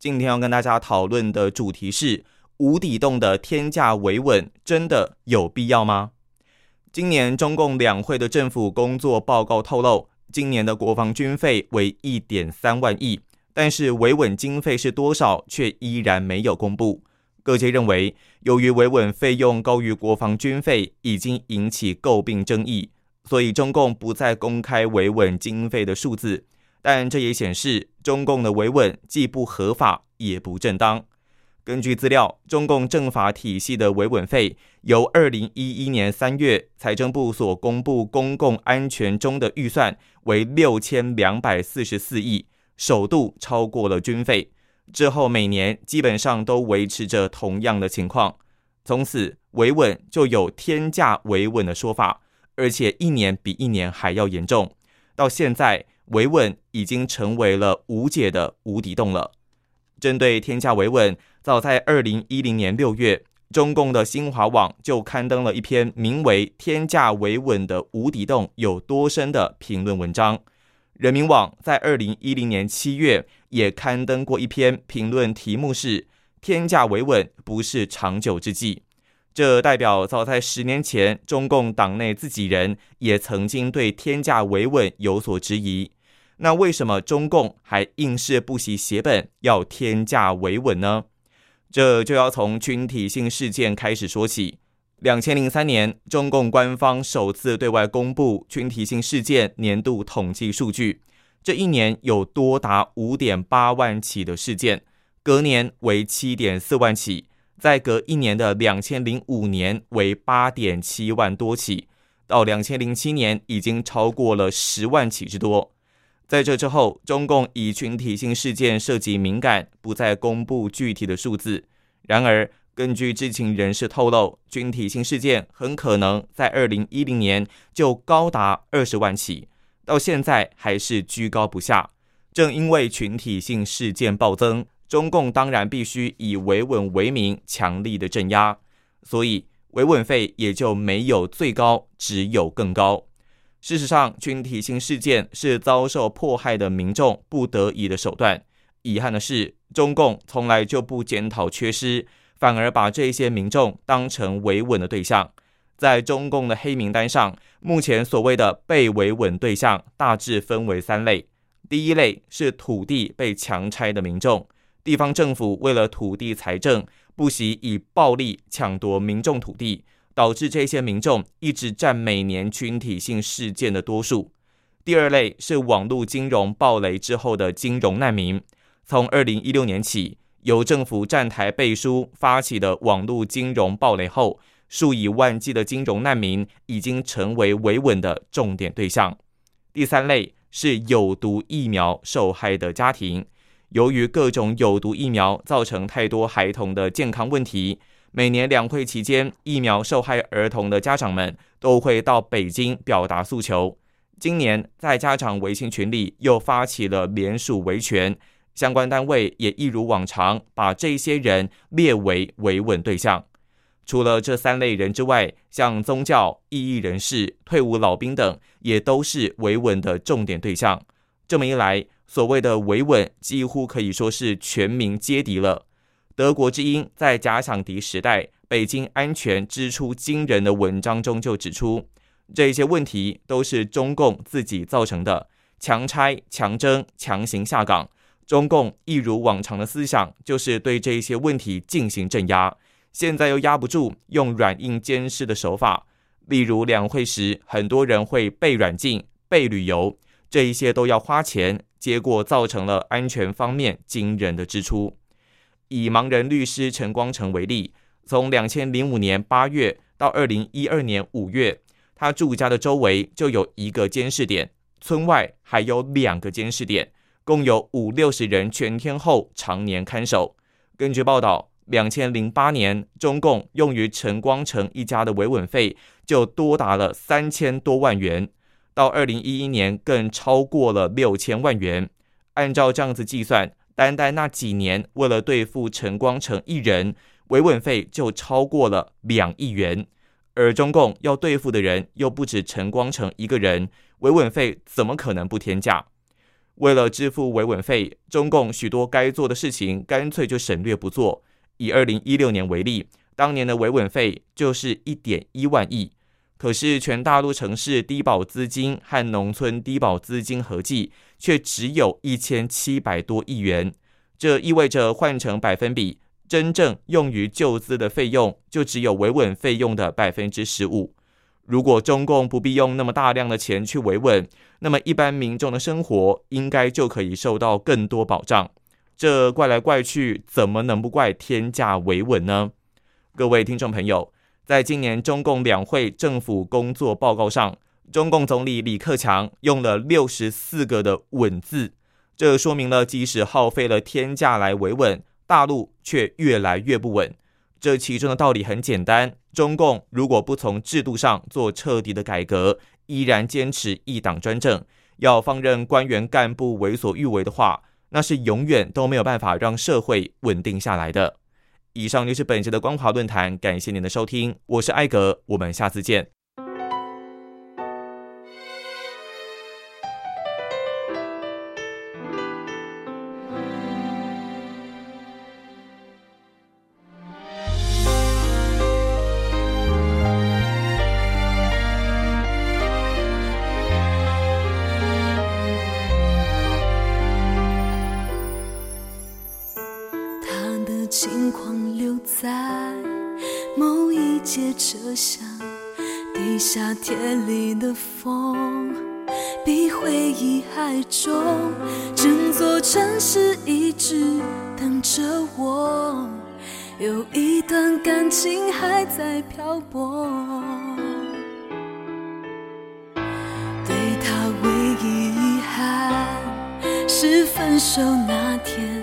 今天要跟大家讨论的主题是无底洞的天价维稳，真的有必要吗？今年中共两会的政府工作报告透露，今年的国防军费为一点三万亿，但是维稳经费是多少，却依然没有公布。各界认为，由于维稳费用高于国防军费，已经引起诟病争议。所以中共不再公开维稳经费的数字，但这也显示中共的维稳既不合法也不正当。根据资料，中共政法体系的维稳费由二零一一年三月财政部所公布公共安全中的预算为六千两百四十四亿，首度超过了军费。之后每年基本上都维持着同样的情况，从此维稳就有天价维稳的说法。而且一年比一年还要严重，到现在维稳已经成为了无解的无底洞了。针对天价维稳，早在二零一零年六月，中共的新华网就刊登了一篇名为《天价维稳的无底洞有多深》的评论文章。人民网在二零一零年七月也刊登过一篇评论，题目是“天价维稳不是长久之计”。这代表早在十年前，中共党内自己人也曾经对天价维稳有所质疑。那为什么中共还硬是不惜血本要天价维稳呢？这就要从群体性事件开始说起。两千零三年，中共官方首次对外公布群体性事件年度统计数据，这一年有多达五点八万起的事件，隔年为七点四万起。在隔一年的两千零五年为八点七万多起，到两千零七年已经超过了十万起之多。在这之后，中共以群体性事件涉及敏感，不再公布具体的数字。然而，根据知情人士透露，群体性事件很可能在二零一零年就高达二十万起，到现在还是居高不下。正因为群体性事件暴增。中共当然必须以维稳为名，强力的镇压，所以维稳费也就没有最高，只有更高。事实上，群体性事件是遭受迫害的民众不得已的手段。遗憾的是，中共从来就不检讨缺失，反而把这些民众当成维稳的对象。在中共的黑名单上，目前所谓的被维稳对象大致分为三类：第一类是土地被强拆的民众。地方政府为了土地财政，不惜以暴力抢夺民众土地，导致这些民众一直占每年群体性事件的多数。第二类是网络金融暴雷之后的金融难民，从二零一六年起，由政府站台背书发起的网络金融暴雷后，数以万计的金融难民已经成为维稳的重点对象。第三类是有毒疫苗受害的家庭。由于各种有毒疫苗造成太多孩童的健康问题，每年两会期间，疫苗受害儿童的家长们都会到北京表达诉求。今年在家长微信群里又发起了联署维权，相关单位也一如往常把这些人列为维稳对象。除了这三类人之外，像宗教、异议人士、退伍老兵等，也都是维稳的重点对象。这么一来，所谓的维稳几乎可以说是全民皆敌了。德国之音在假想敌时代北京安全支出惊人的文章中就指出，这些问题都是中共自己造成的，强拆、强征、强行下岗。中共一如往常的思想就是对这些问题进行镇压，现在又压不住，用软硬兼施的手法，例如两会时，很多人会被软禁、被旅游。这一些都要花钱，结果造成了安全方面惊人的支出。以盲人律师陈光诚为例，从两千零五年八月到二零一二年五月，他住家的周围就有一个监视点，村外还有两个监视点，共有五六十人全天候常年看守。根据报道，两千零八年中共用于陈光诚一家的维稳费就多达了三千多万元，到二零一一年更超过了六千万元。按照这样子计算，单单那几年，为了对付陈光诚一人，维稳费就超过了两亿元。而中共要对付的人又不止陈光诚一个人，维稳费怎么可能不天价？为了支付维稳费，中共许多该做的事情干脆就省略不做。以二零一六年为例，当年的维稳费就是一点一万亿，可是全大陆城市低保资金和农村低保资金合计却只有一千七百多亿元，这意味着换成百分比。真正用于救资的费用就只有维稳费用的百分之十五。如果中共不必用那么大量的钱去维稳，那么一般民众的生活应该就可以受到更多保障。这怪来怪去，怎么能不怪天价维稳呢？各位听众朋友，在今年中共两会政府工作报告上，中共总理李克强用了六十四个的“稳”字，这说明了即使耗费了天价来维稳。大陆却越来越不稳，这其中的道理很简单：中共如果不从制度上做彻底的改革，依然坚持一党专政，要放任官员干部为所欲为的话，那是永远都没有办法让社会稳定下来的。以上就是本期的光华论坛，感谢您的收听，我是艾格，我们下次见。轻狂留在某一节车厢，地下铁里的风，比回忆还重。整座城市一直等着我，有一段感情还在漂泊。对他唯一遗憾是分手那天，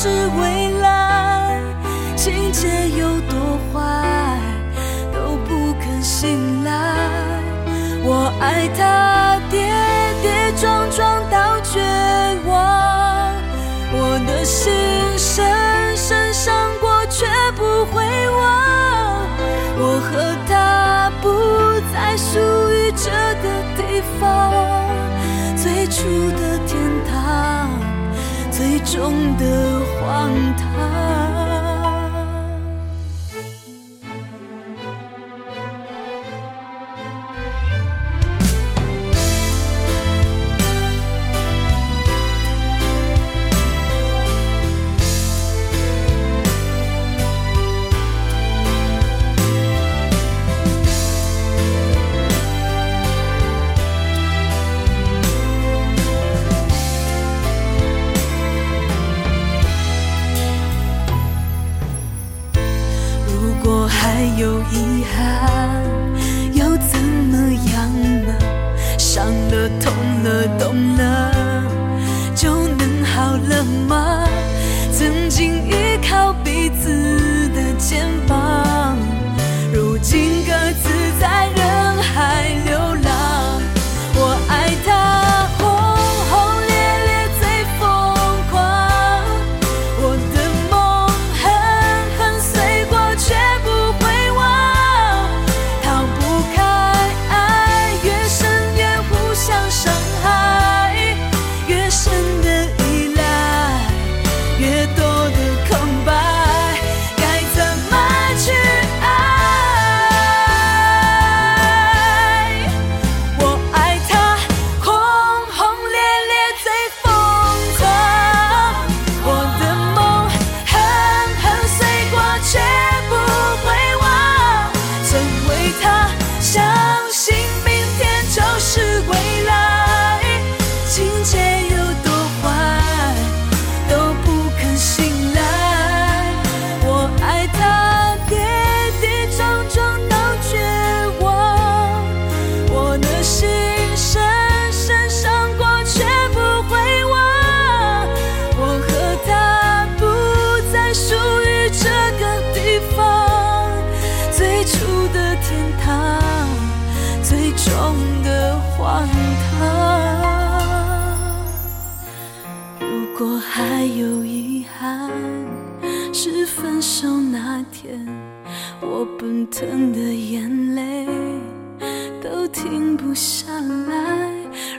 是未来，情节有多坏？都不肯醒来，我爱他跌跌撞撞到绝望，我的心深深伤过却不会忘。我和他不再属于这个地方，最初的天堂，最终的荒唐。了痛了懂了。就能好了吗？曾经依靠彼此的肩膀。天堂最终的荒唐。如果还有遗憾，是分手那天，我奔腾的眼泪都停不下来。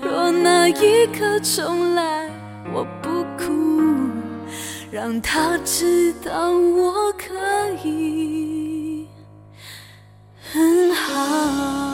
若那一刻重来，我不哭，让他知道我可以。很好。